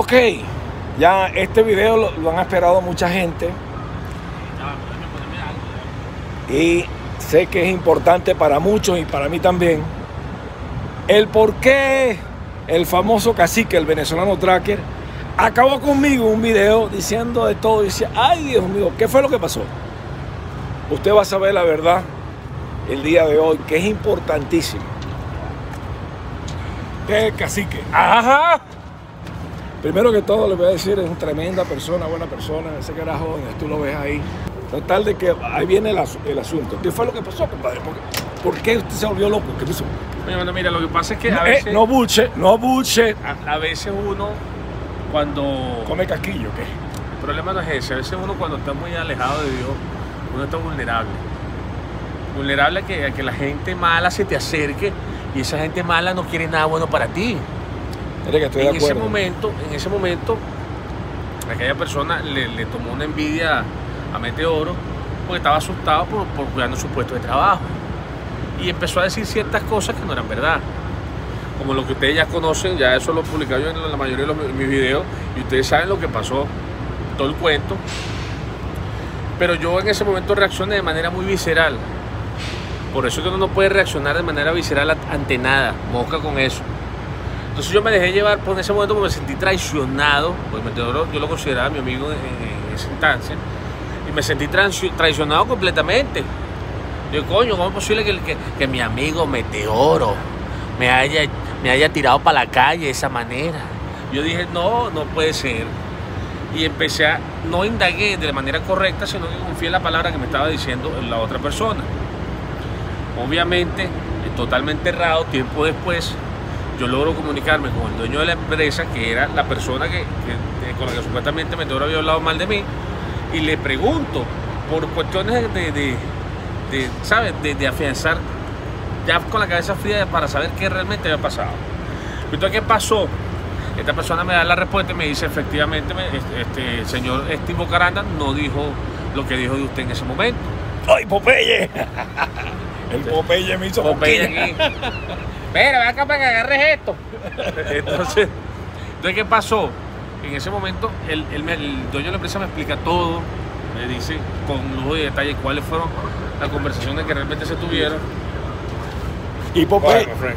Ok, ya este video lo, han esperado mucha gente y sé que es importante para muchos y para mí también. El por qué el famoso cacique, el venezolano tracker, acabó conmigo un video diciendo de todo. Y decía, ay Dios mío, ¿qué fue lo que pasó? Usted va a saber la verdad el día de hoy, que es importantísimo. ¿Qué cacique? Ajá. Primero que todo, le voy a decir, es una tremenda persona, buena persona. Ese carajo, tú lo ves ahí. Total de que ahí viene el, as- el asunto. ¿Qué fue lo que pasó, compadre? ¿Por qué, por qué usted se volvió loco? ¿Qué pasó? Oye, bueno, mira, lo que pasa es que a eh, veces, no buche, no buche. a, a veces uno, cuando... Come casquillo, ¿qué? El problema no es ese, a veces uno cuando está muy alejado de Dios, uno está vulnerable. Vulnerable a que, a que la gente mala se te acerque y esa gente mala no quiere nada bueno para ti. Que estoy de en ese momento, en ese momento, aquella persona le, le tomó una envidia a Meteoro porque estaba asustado por, por cuidando su puesto de trabajo. Y empezó a decir ciertas cosas que no eran verdad. Como lo que ustedes ya conocen, ya eso lo he publicado yo en la mayoría de los- mis videos, y ustedes saben lo que pasó, todo el cuento. Pero yo en ese momento reaccioné de manera muy visceral. Por eso es que uno no puede reaccionar de manera visceral ante nada, mosca con eso. Entonces yo me dejé llevar por ese momento porque me sentí traicionado, porque Meteoro yo lo consideraba mi amigo en, en esa instancia, y me sentí traicionado completamente. Yo, coño, ¿cómo es posible que, mi amigo Meteoro me haya, me haya tirado para la calle de esa manera? Yo dije, no, no puede ser. Y empecé a, no indagué de la manera correcta, sino que confié en la palabra que me estaba diciendo la otra persona. Obviamente, totalmente errado, tiempo después, yo logro comunicarme con el dueño de la empresa, que era la persona que, que- con la que supuestamente Meteoro había hablado mal de mí, y le pregunto, por cuestiones de, de, de- de, ¿sabes? De, de afianzar, ya con la cabeza fría para saber qué realmente había pasado. Entonces, ¿qué pasó? Esta persona me da la respuesta y me dice, efectivamente, me- este, este, el señor Steve Caranda no dijo lo que dijo de usted en ese momento. ¡Ay, Popeye! El Popeye me hizo Popeye aquí. Mira, ven acá para que agarres esto. Entonces, entonces, ¿qué pasó? En ese momento, el, el me- el dueño de la empresa me explica todo, me dice con lujo de detalle cuáles fueron las conversaciones que realmente se tuvieron. Y Popeye. Bueno, Frank,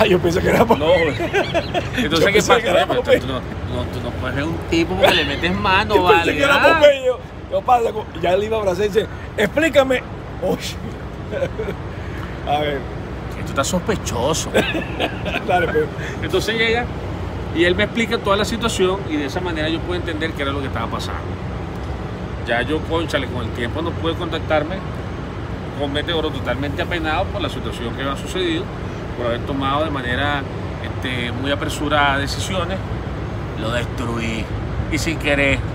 Ay, yo pensé que era Popeye. No. Entonces, Yo ¿qué pensé pasa? que Oye, tú, no, no, tú no puedes ver un tipo porque le metes mano, Yo pensé vale. que era ah. Popeye. Yo, ¿Qué pasa? Ya le iba a abrazar y dice, explícame. Uy. A ver, Que tú estás sospechoso. dale, pues. Entonces llega y él me explica toda la situación y de esa manera yo puedo entender qué era lo que estaba pasando. Ya yo, conchale, con el tiempo no pude contactarme con Meteoro totalmente apenado por la situación que había sucedido, por haber tomado de manera este, muy apresurada decisiones. Lo destruí y sin querer.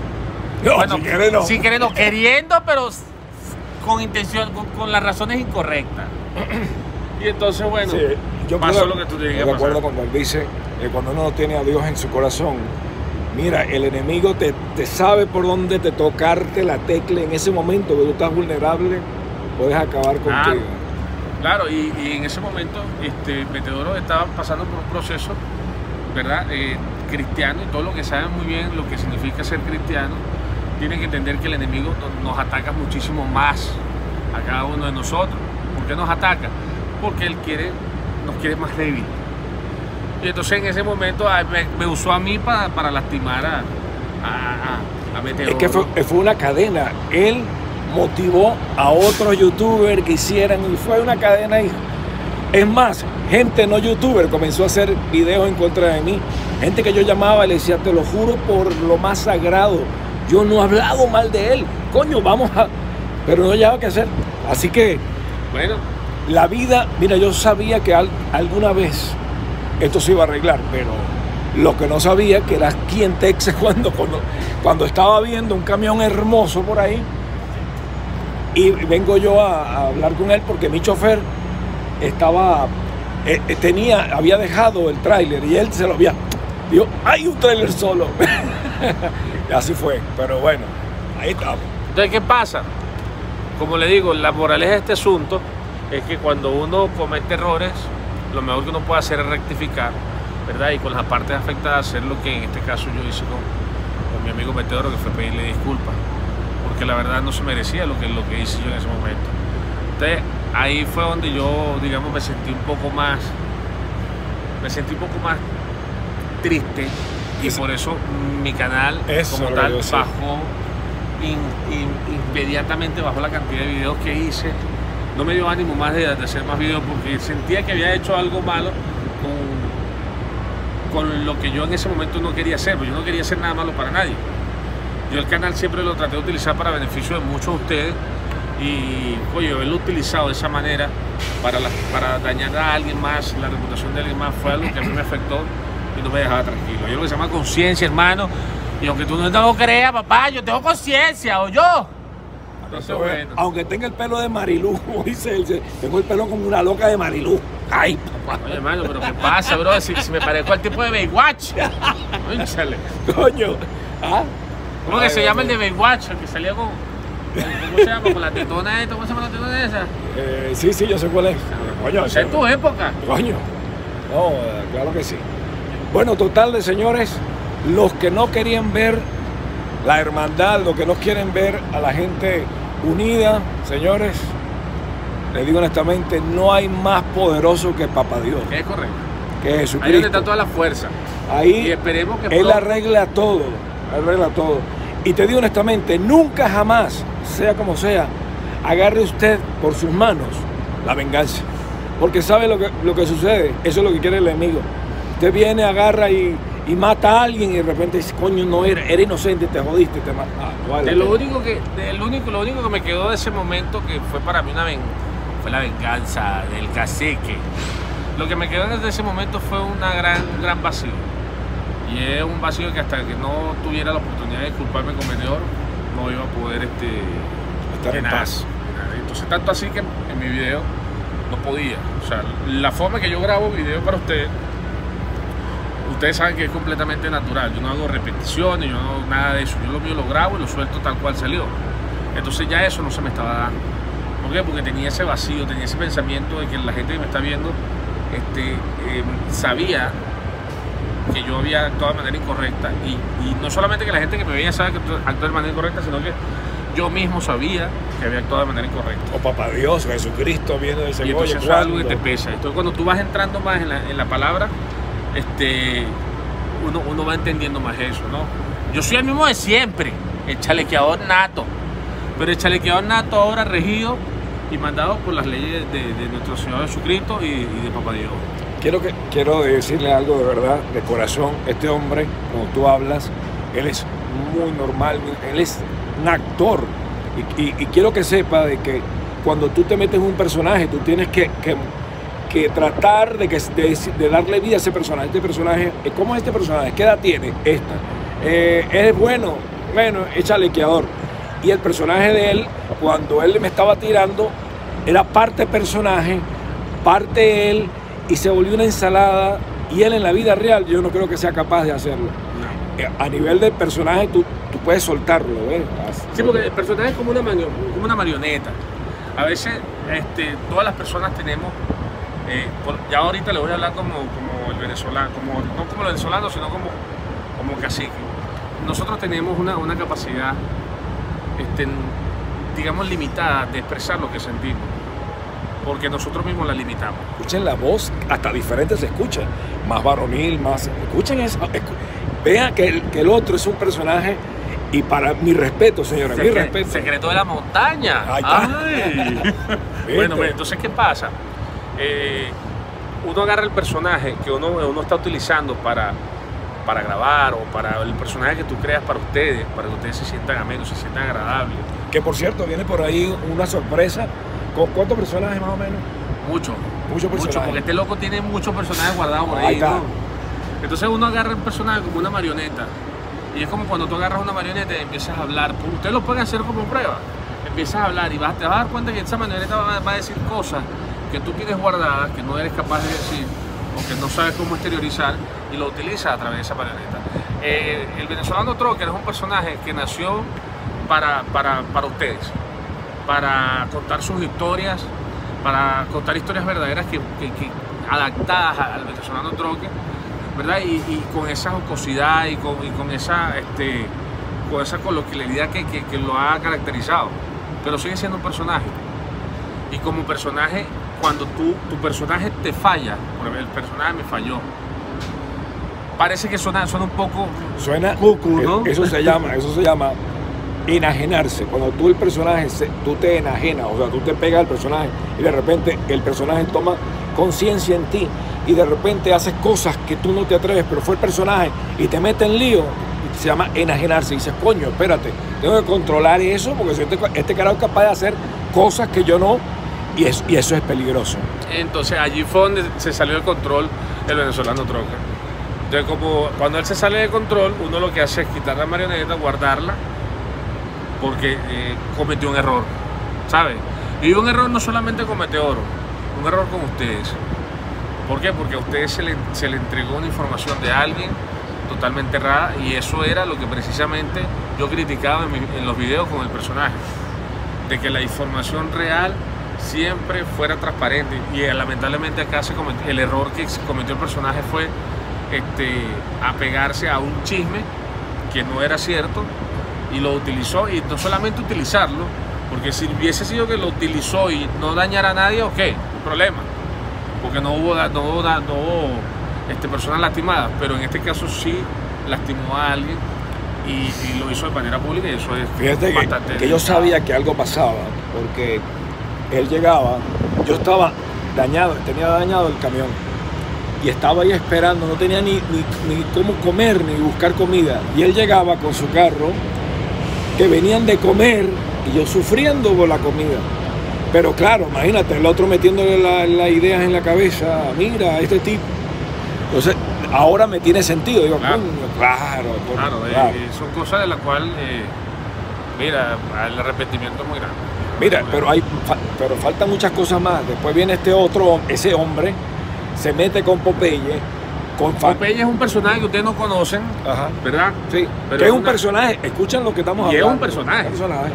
No, Bueno, si quieres no. Sin querer, no, queriendo, pero con intención, con, con las razones incorrectas. Y entonces, bueno, Sí, yo pasó creo- lo que tú yo tenías que de acuerdo pasar. cuando él dice que cuando uno no tiene a Dios en su corazón, mira, el enemigo te, te sabe por dónde te tocarte la tecla en ese momento que tú estás vulnerable, puedes acabar Ah, contigo. Claro, y, y en ese momento este, Meteoro estaba pasando por un proceso, ¿verdad? Eh, cristiano y todo lo que saben muy bien lo que significa ser cristiano, tienen que entender que el enemigo no- nos ataca muchísimo más a cada uno de nosotros. ¿Por qué nos ataca? Porque él quiere, nos quiere más débil. Y entonces en ese momento me, me usó a mí para, para lastimar a, a, a- a Meteoro. Es que fue, fue una cadena. Él motivó a otros youtubers que hicieran y fue una cadena ahí. Es más, gente no youtuber comenzó a hacer videos en contra de mí. Gente que yo llamaba y le decía, te lo juro por lo más sagrado, yo no he hablado mal de él. Coño, vamos a... Pero no llevaba que hacer. Así que Bueno, la vida, mira, yo sabía que al- alguna vez esto se iba a arreglar, pero lo que no sabía que era aquí en Texas cuando, cuando, estaba viendo un camión hermoso por ahí y vengo yo a, a hablar con él porque mi chofer estaba, eh, eh, tenía, había dejado el tráiler y él se lo había, dijo, hay un tráiler solo. y así fue, pero bueno, ahí estamos. Entonces, ¿qué pasa? Como le digo, la moraleja de este asunto es que cuando uno comete errores, lo mejor que uno puede hacer es rectificar. ¿verdad? Y con las partes afectadas hacer lo que en este caso yo hice con, con mi amigo Meteoro, que fue pedirle disculpas, porque la verdad no se merecía lo que, lo que hice yo en ese momento. Entonces ahí fue donde yo, digamos, me sentí un poco más, me sentí un poco más triste y por eso mi canal Eso como tal bajó in- in- inmediatamente bajó la cantidad de videos que hice no me dio ánimo más de, hacer más videos porque sentía que había hecho algo malo con, con lo que yo en ese momento no quería hacer, porque yo no quería hacer nada malo para nadie. Yo el canal siempre lo traté de utilizar para beneficio de muchos de ustedes y, oye, haberlo utilizado de esa manera para, para dañar a alguien más, la reputación de alguien más, fue algo que a mí me afectó y no me dejaba tranquilo. Hay algo que se llama conciencia, hermano, y aunque tú no lo creas, papá, yo tengo conciencia, o yo. Bueno. Aunque tenga el pelo de Marilú, como dice él, tengo el pelo como una loca de Marilú. Ay, papá. Oye, hermano, pero ¿qué pasa, bro? Si, si me parezco al tipo de Baywatch. Coño. ¿Ah? ¿Cómo que se llama el de Baywatch? El que salía con. ¿Cómo se llama? Con la tetona esta. ¿Cómo se llama la tetona esa? Eh, sí, sí, yo sé cuál es. Coño, O sea, en tu época. Coño. No, eh, claro que sí. Bueno, total de señores, los que no querían ver la hermandad, los que no quieren ver a la gente unida, señores, les digo honestamente, no hay más poderoso que Papá Dios, Es correcto. que Ahí donde Jesucristo. está toda la fuerza. Y Ahí esperemos que Él pronto- arregla todo, arregla todo. Y te digo honestamente, nunca jamás, sea como sea, agarre usted por sus manos la venganza. Porque sabe lo que, lo que sucede, eso es lo que quiere el enemigo. Usted viene, agarra y, y mata a alguien y de repente dice, coño, no era, era inocente, te jodiste, te mataste. De lo único que, de lo único, lo único que me quedó de ese momento que fue para mí una ven- fue la venganza del cacique. Lo que me quedó desde ese momento fue una gran, un gran vacío. Y es un vacío que hasta que no tuviera la oportunidad de disculparme con Meteor, no iba a poder este, Estar en paz. Entonces tanto así que en mi video no podía. O sea, la forma que yo grabo video para ustedes, ustedes saben que es completamente natural. Yo no hago repeticiones, yo no hago nada de eso. Yo lo mío lo grabo y lo suelto tal cual salió. Entonces ya eso no se me estaba dando. ¿Por qué? Porque tenía ese vacío, tenía ese pensamiento de que la gente que me está viendo este, eh, sabía que yo había actuado de manera incorrecta. Y, y no solamente que la gente que me veía sabe que actué de manera incorrecta, sino que yo mismo sabía que había actuado de manera incorrecta. O Papá Dios, Jesucristo viene de ese Y entonces eso es algo que te pesa. Entonces cuando tú vas entrando más en la, en la palabra, este, uno, uno va entendiendo más eso, ¿no? Yo soy el mismo de siempre, el chalequeador nato. Pero el chalequeador nato ahora regido y mandado por las leyes de, de nuestro Señor Jesucristo y, y de Papá Dios. Quiero, que, quiero decirle algo de verdad, de corazón. Este hombre, cuando tú hablas, él es muy normal, él es un actor. Y, y- y quiero que sepa de que cuando tú te metes en un personaje, tú tienes que, que- que tratar de, que, de, de darle vida a ese personaje. Este personaje, eh, ¿cómo es este personaje? ¿Qué edad tiene? Esta. Eh, es bueno, bueno, es chalequeador. Y el personaje de él, cuando él me estaba tirando, era parte personaje, parte él, y se volvió una ensalada. Y él en la vida real, yo no creo que sea capaz de hacerlo. Eh, A nivel del personaje, tú, tú puedes soltarlo, ¿ves? Sí, porque el personaje es como una, como una marioneta. A veces este, todas las personas tenemos, eh, ya ahorita le voy a hablar como, como el venezolano, como, no como el venezolano, sino como, como cacique. Nosotros tenemos una, una capacidad, este, digamos, limitada de expresar lo que sentimos, porque nosotros mismos la limitamos. Escuchen la voz, hasta diferente se escucha. Más varonil, más. Escuchen eso. escu- Vean que el, que el otro es un personaje. Y para mi respeto, señores, mi Secre- respeto. Secreto de la montaña. Ay. ¿Viste? bueno, pues, entonces, ¿qué pasa? Eh, uno agarra el personaje que uno, uno está utilizando para, para grabar o para el personaje que tú creas para ustedes, para que ustedes se sientan amenos, se sientan agradables. Que por cierto, viene por ahí una sorpresa. ¿Con cuántos personajes más o menos? Mucho. Muchos Mucho, personajes. porque este loco tiene muchos personajes guardados por Ahí ahí. está. ¿no? Entonces uno agarra el personaje como una marioneta. Y es como cuando tú agarras una marioneta y empiezas a hablar. Ustedes lo pueden hacer como prueba. Empiezas a hablar y vas, te vas a dar cuenta que esa marioneta va, va a decir cosas que tú tienes guardadas, que no eres capaz de decir o que no sabes cómo exteriorizar y lo utilizas a través de esa marioneta. Eh, el venezolano Trocker es un personaje que nació para, para, para ustedes, para contar sus historias, para contar historias verdaderas que, que- que adaptadas al venezolano Trocker ¿verdad? Y, y con esa jocosidad y con, y con esa, este, con esa coloquialidad que, que- que lo ha caracterizado. Pero sigue siendo un personaje. Y como personaje, cuando tú, tu personaje te falla, el personaje me falló, parece que suena, suena un poco Suena. Cucu, ¿no? Eso se llama, eso se llama enajenarse. Cuando tú el personaje, se- tú te enajenas, o sea, tú te pegas al personaje y de repente el personaje toma conciencia en ti y de repente haces cosas que tú no te atreves, pero fue el personaje y te mete en lío. Se llama enajenarse. Y dices, coño, espérate, tengo que controlar eso porque si este, este carajo es capaz de hacer cosas que yo no. Y, es- y eso es peligroso. Entonces allí fue donde se salió de control el venezolano Troca. Entonces como cuando él se sale de control, uno lo que hace es quitar la marioneta, guardarla, porque eh, cometió un error, ¿sabes? Y un error no solamente comete oro, un error con ustedes. ¿Por qué? Porque a ustedes se le, se le entregó una información de alguien totalmente errada y eso era lo que precisamente yo criticaba en, en los videos con el personaje de que la información real siempre fuera transparente. Y eh, lamentablemente acá se cometió, el error que se cometió el personaje fue este, apegarse a un chisme que no era cierto y lo utilizó. Y no solamente utilizarlo porque si hubiese sido que lo utilizó y no dañara a nadie ok, no problema. Porque no hubo, no hubo, no hubo, este, personas lastimadas. Pero en este caso sí lastimó a alguien y, y lo hizo de manera pública y eso es Fíjate que, bastante que yo delicado. sabía que algo pasaba, porque él llegaba, yo estaba dañado, tenía dañado el camión, y estaba ahí esperando, no tenía ni, ni, ni cómo comer, ni buscar comida, y él llegaba con su carro, que venían de comer, y yo sufriendo por la comida. Pero claro, imagínate, el otro metiéndole la- las ideas en la cabeza, mira, este tipo. Entonces, ahora me tiene sentido, digo, Claro. claro, Claro, claro. eh, son cosas de las cuales, eh, mira, el arrepentimiento es muy grande. Mira, pero hay pero faltan muchas cosas más. Después viene este otro, ese hombre, se mete con Popeye, con Popeye es un personaje que ustedes no conocen, Ajá. ¿verdad? Sí, Pero que es es un una- personaje, escuchan lo que estamos Y es hablando. un personaje. personaje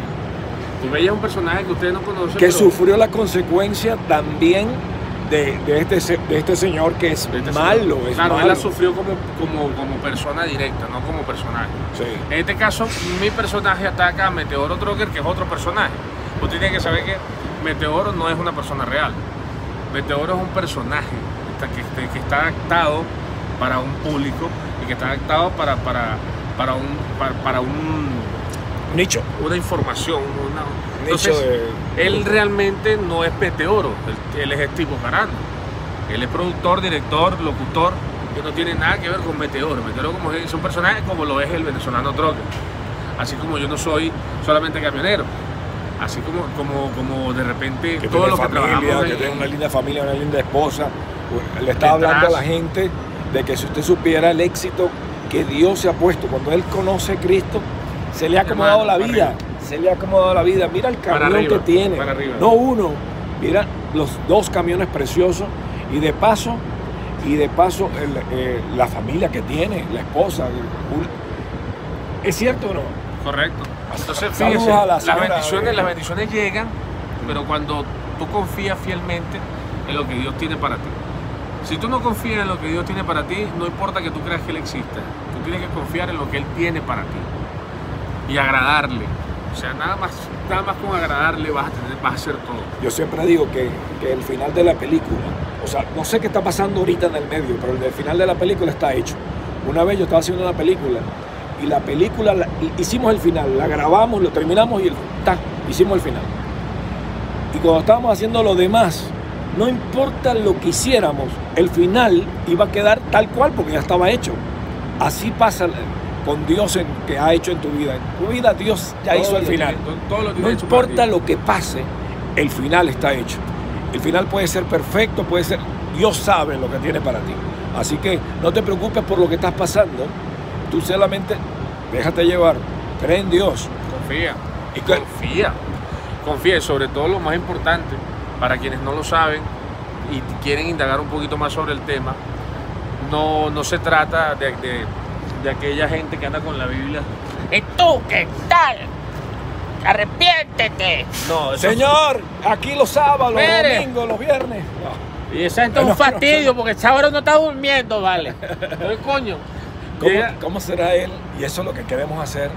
Popeye es un personaje que ustedes no conocen. que pero- sufrió la consecuencia también de, de este, de este señor que es este malo, es claro, él la sufrió como, como, como persona directa, no como personaje. Sí. En este caso, mi personaje ataca a Meteoro Trocker, que es otro personaje. Usted tiene que saber que Meteoro no es una persona real. Meteoro es un personaje que está- que, que está adaptado para un público y que está adaptado para, para, para, un, para, para un, Nicho. una información. Una, entonces, de- él realmente no es Meteoro, él, él es Steve Carano. Él es productor, director, locutor, que no tiene nada que ver con Meteoro. Meteoro como es un personaje como lo es el venezolano Trocker. Así como yo no soy solamente camionero. Así como, como, como de repente que que familia, trabajamos que en- tiene una linda familia, una linda esposa. Le está Detrás. hablando a la gente de que si usted supiera el éxito que Dios se ha puesto cuando él conoce a Cristo, se le ha acomodado la vida. Se le ha acomodado la vida. Mira el camión arriba, que tiene. No uno. Mira los dos camiones preciosos y de paso y de paso el, eh, la familia que tiene, la esposa. un- ¿Es cierto o no? Correcto. Entonces, a la las bendiciones, las bendiciones llegan, pero cuando tú confías fielmente en lo que Dios tiene para ti. Si tú no confías en lo que Dios tiene para ti, no importa que tú creas que Él exista. Tú tienes que confiar en lo que Él tiene para ti y agradarle. O sea, nada más, nada más con agradarle vas a, tener, vas a hacer todo. Yo siempre digo que, que el final de la película, o sea, no sé qué está pasando ahorita en el medio, pero el final de la película está hecho. Una vez yo estaba haciendo una película y la película, la- hicimos el final, la grabamos, lo terminamos y el, ta, hicimos el final. Y cuando estábamos haciendo lo demás, no importa lo que hiciéramos, el final iba a quedar tal cual porque ya estaba hecho. Así pasa con Dios en, que ha hecho en tu vida. En tu vida Dios ya Todo hizo el final. tiene- todo lo tiene No importa lo que pase, el final está hecho. El final puede ser perfecto, puede ser. Dios sabe lo que tiene para ti. Así que no te preocupes por lo que estás pasando. Tú solamente déjate llevar. Cree en Dios. Confía. Y que- Confía. Confía. Y sobre todo lo más importante, para quienes no lo saben y quieren indagar un poquito más sobre el tema, no, no se trata de, de- de aquella gente que anda con la Biblia. ¿Y tú qué tal? Arrepiéntete. No, eso- Señor, aquí los sábados, los domingos, los viernes. Y gente es No, un no, fastidio porque esa hora no está durmiendo, vale. Entonces, coño. ¿Cómo, será él? Y eso es lo que queremos hacer.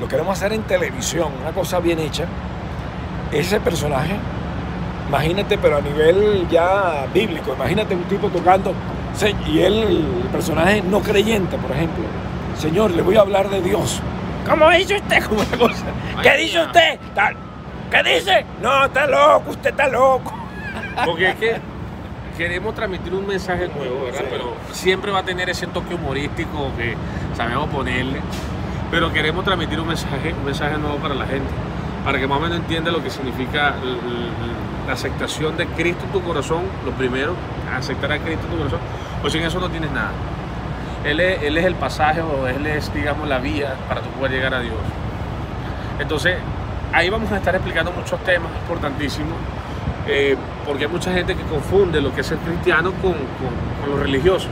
Lo queremos hacer en televisión, una cosa bien hecha. Ese personaje, imagínate, pero a nivel ya bíblico, imagínate un tipo tocando, y él, el personaje no creyente, por ejemplo. Señor, le voy a hablar de Dios. ¿Cómo dice usted? Como una cosa. ¿Qué Ay, dice mía. usted? Tal. ¿Qué dice? No, está loco, usted está loco. Porque es que queremos transmitir un mensaje nuevo, ¿verdad? Pero siempre va a tener ese toque humorístico que sabemos ponerle. Pero queremos transmitir un mensaje, un mensaje nuevo para la gente. Para que más o menos entienda lo que significa la aceptación de Cristo en tu corazón. Lo primero, aceptar a Cristo en tu corazón. O sin eso no tienes nada. Él es, él es el pasaje o Él es, digamos, la vía para tú poder llegar a Dios. Entonces, ahí vamos a estar explicando muchos temas importantísimos, eh, porque hay mucha gente que confunde lo que es ser cristiano con, con- con lo religioso.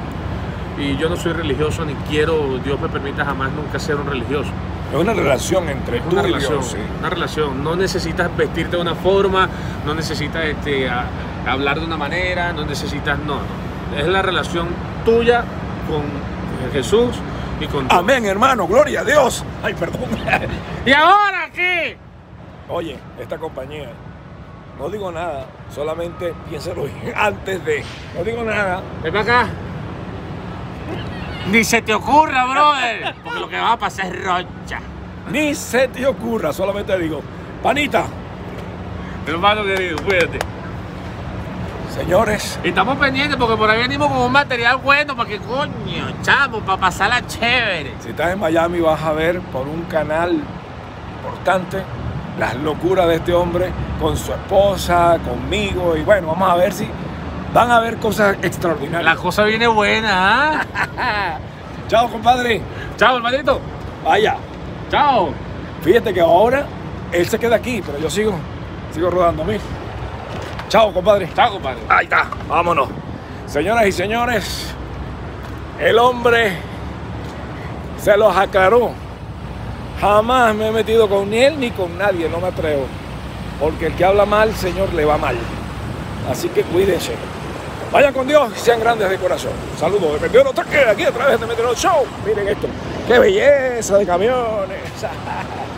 Y yo no soy religioso ni quiero, Dios me permita jamás nunca ser un religioso. Es una relación entre Es tú una y relación, Dios. sí. una relación. No necesitas vestirte de una forma, no necesitas este, a- hablar de una manera, no necesitas, no, no. Es la relación tuya con Jesús y con Dios. Amén, hermano, gloria a Dios. Ay, perdón. ¿Y ahora qué? Oye, esta compañía, no digo nada, solamente piénsalo bien antes de. No digo nada. Ven para acá. Ni se te ocurra, brother. Porque lo que va a pasar es rocha. Ni se te ocurra, solamente digo, panita, Hermano querido, cuídate. señores, Y estamos pendientes porque por ahí venimos con un material bueno para que coño, chamo, para pasarla chévere. si estás en Miami vas a ver por un canal importante las locuras de este hombre con su esposa, conmigo, y bueno, vamos a ver si van a ver cosas La extraordinarias. cosa viene buena, ¿ah? Chao, compadre. Chao, hermanito. Vaya. Chao. Fíjate que ahora él se queda aquí, pero yo sigo, sigo rodando a mí. Chao, compadre. Chao, compadre. Ahí está, vámonos. Señoras y señores, el hombre se los aclaró. Jamás me he metido con ni él ni con nadie, no me atrevo. Porque el que habla mal, Señor, le va mal. Así que cuídense. Vayan con Dios y sean grandes de corazón. Saludos de Meteoro Toque, aquí a través de Meteoro Show. Miren esto, qué belleza de camiones.